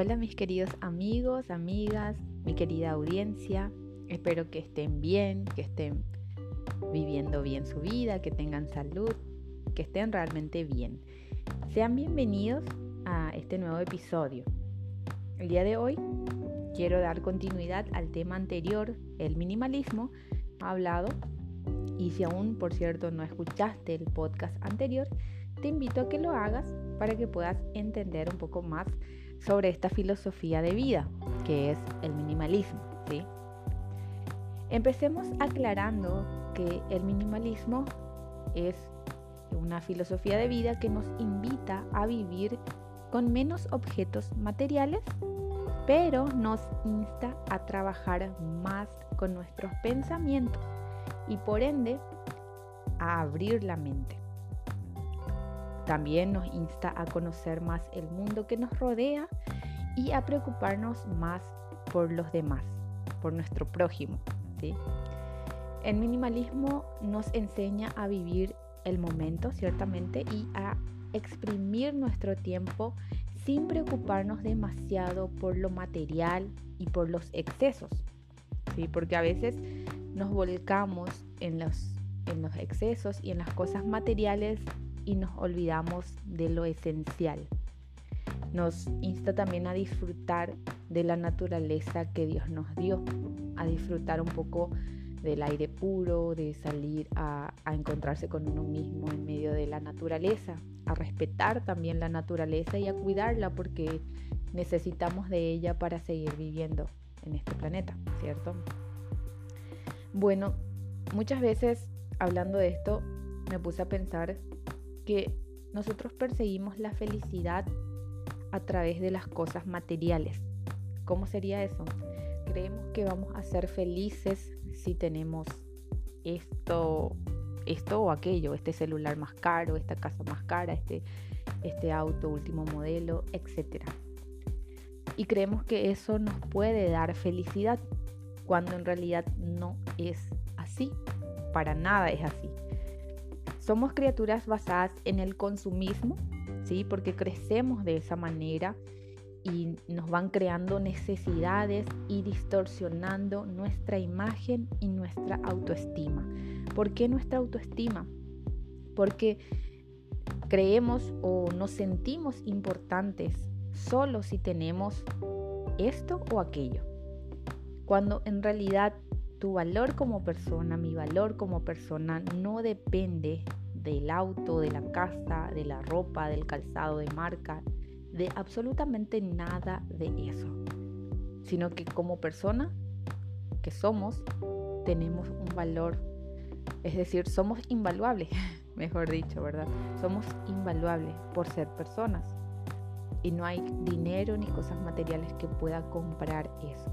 Hola mis queridos amigos, amigas, mi querida audiencia. Espero que estén bien, que estén viviendo bien su vida, que tengan salud, que estén realmente bien. Sean bienvenidos a este nuevo episodio. El día de hoy quiero dar continuidad al tema anterior, el minimalismo, hablado. Y si aún, por cierto, no escuchaste el podcast anterior, te invito a que lo hagas para que puedas entender un poco más sobre esta filosofía de vida, que es el minimalismo. ¿sí? Empecemos aclarando que el minimalismo es una filosofía de vida que nos invita a vivir con menos objetos materiales, pero nos insta a trabajar más con nuestros pensamientos y por ende a abrir la mente. También nos insta a conocer más el mundo que nos rodea y a preocuparnos más por los demás, por nuestro prójimo. El minimalismo nos enseña a vivir el momento, ciertamente, y a exprimir nuestro tiempo sin preocuparnos demasiado por lo material y por los excesos. ¿sí? Porque a veces nos volcamos en los, en los excesos y en las cosas materiales y nos olvidamos de lo esencial. Nos insta también a disfrutar de la naturaleza que Dios nos dio, a disfrutar un poco del aire puro, de salir a, encontrarse con uno mismo en medio de la naturaleza, a respetar también la naturaleza y a cuidarla porque necesitamos de ella para seguir viviendo en este planeta, ¿cierto? Bueno, muchas veces hablando de esto me puse a pensar que nosotros perseguimos la felicidad a través de las cosas materiales. ¿Cómo sería eso? Creemos que vamos a ser felices si tenemos esto, esto o aquello, este celular más caro, esta casa más cara, este, este auto último modelo, etc. Y creemos que eso nos puede dar felicidad, cuando en realidad no es así, para nada es así. Somos criaturas basadas en el consumismo, ¿sí? Porque crecemos de esa manera y nos van creando necesidades y distorsionando nuestra imagen y nuestra autoestima. ¿Por qué nuestra autoestima? Porque creemos o nos sentimos importantes solo si tenemos esto o aquello. Cuando en realidad tu valor como persona, mi valor como persona no depende del auto, de la casa, de la ropa, del calzado de marca, de absolutamente nada de eso, sino que como persona que somos, tenemos un valor, es decir, somos invaluables, mejor dicho, ¿verdad? Somos invaluables por ser personas y no hay dinero ni cosas materiales que pueda comprar eso.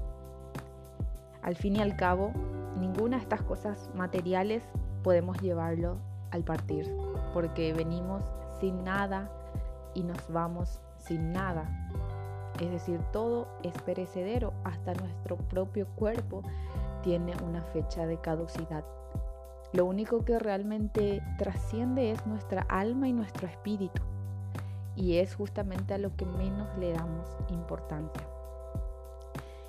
Al fin y al cabo, ninguna de estas cosas materiales podemos llevarlo al partir, porque venimos sin nada y nos vamos sin nada. Es decir, todo es perecedero, hasta nuestro propio cuerpo tiene una fecha de caducidad. Lo único que realmente trasciende es nuestra alma y nuestro espíritu. Y es justamente a lo que menos le damos importancia.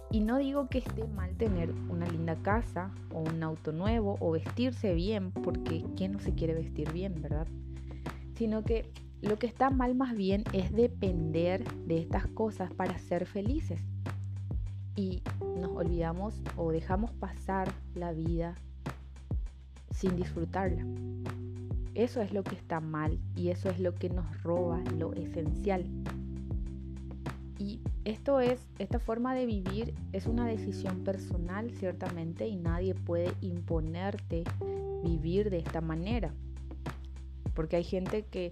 Y no digo que esté mal tener una linda casa o un auto nuevo o vestirse bien, porque ¿quién no se quiere vestir bien, verdad? Sino que lo que está mal más bien es depender de estas cosas para ser felices. Y nos olvidamos o dejamos pasar la vida sin disfrutarla. Eso es lo que está mal y eso es lo que nos roba lo esencial. Esto es, esta forma de vivir es una decisión personal, ciertamente, y nadie puede imponerte vivir de esta manera. Porque hay gente que,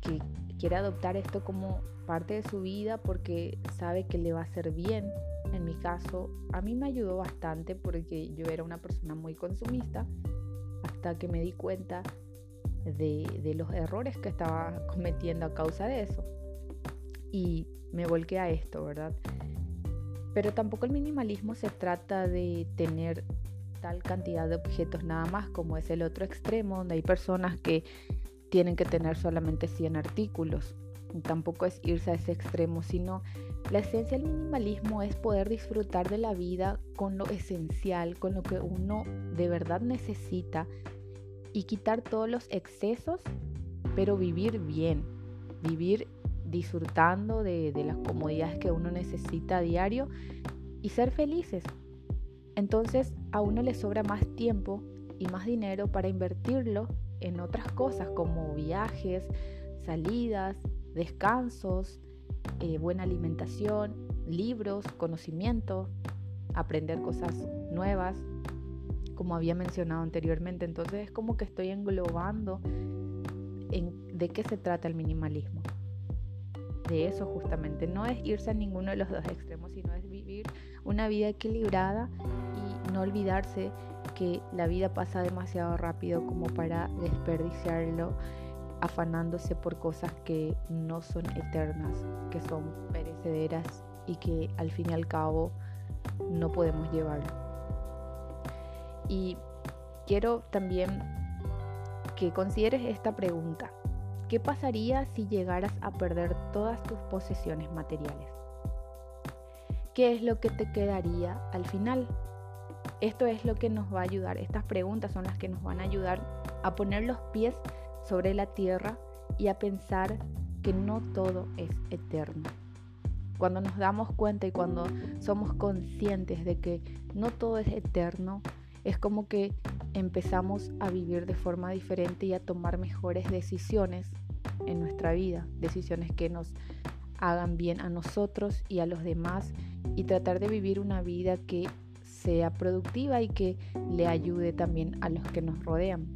que quiere adoptar esto como parte de su vida porque sabe que le va a hacer bien. En mi caso, a mí me ayudó bastante porque yo era una persona muy consumista hasta que me di cuenta de, de los errores que estaba cometiendo a causa de eso. Y me volqué a esto, ¿verdad? Pero tampoco el minimalismo se trata de tener tal cantidad de objetos nada más como es el otro extremo, donde hay personas que tienen que tener solamente 100 artículos. tampoco es irse a ese extremo, sino la esencia del minimalismo es poder disfrutar de la vida con lo esencial, con lo que uno de verdad necesita y quitar todos los excesos, pero vivir bien, vivir disfrutando de, las comodidades que uno necesita a diario y ser felices. Entonces a uno le sobra más tiempo y más dinero para invertirlo en otras cosas como viajes, salidas, descansos, eh, buena alimentación, libros, conocimiento, aprender cosas nuevas, como había mencionado anteriormente. Entonces es como que estoy englobando en de qué se trata el minimalismo. De eso justamente, no es irse a ninguno de los dos extremos, sino es vivir una vida equilibrada y no olvidarse que la vida pasa demasiado rápido como para desperdiciarlo afanándose por cosas que no son eternas, que son perecederas y que al fin y al cabo no podemos llevar. Y quiero también que consideres esta pregunta. ¿Qué pasaría si llegaras a perder todas tus posesiones materiales? ¿Qué es lo que te quedaría al final? Esto es lo que nos va a ayudar, estas preguntas son las que nos van a ayudar a poner los pies sobre la tierra y a pensar que no todo es eterno. Cuando nos damos cuenta y cuando somos conscientes de que no todo es eterno, es como que empezamos a vivir de forma diferente y a tomar mejores decisiones en nuestra vida, decisiones que nos hagan bien a nosotros y a los demás y tratar de vivir una vida que sea productiva y que le ayude también a los que nos rodean,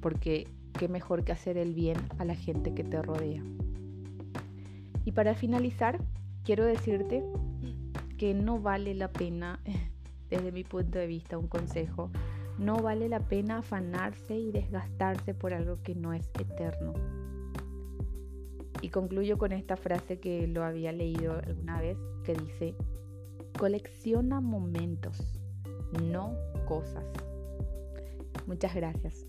porque qué mejor que hacer el bien a la gente que te rodea. Y para finalizar, quiero decirte que no vale la pena, desde mi punto de vista, un consejo, no vale la pena afanarse y desgastarse por algo que no es eterno. Y concluyo con esta frase que lo había leído alguna vez, que dice, colecciona momentos, no cosas. Muchas gracias.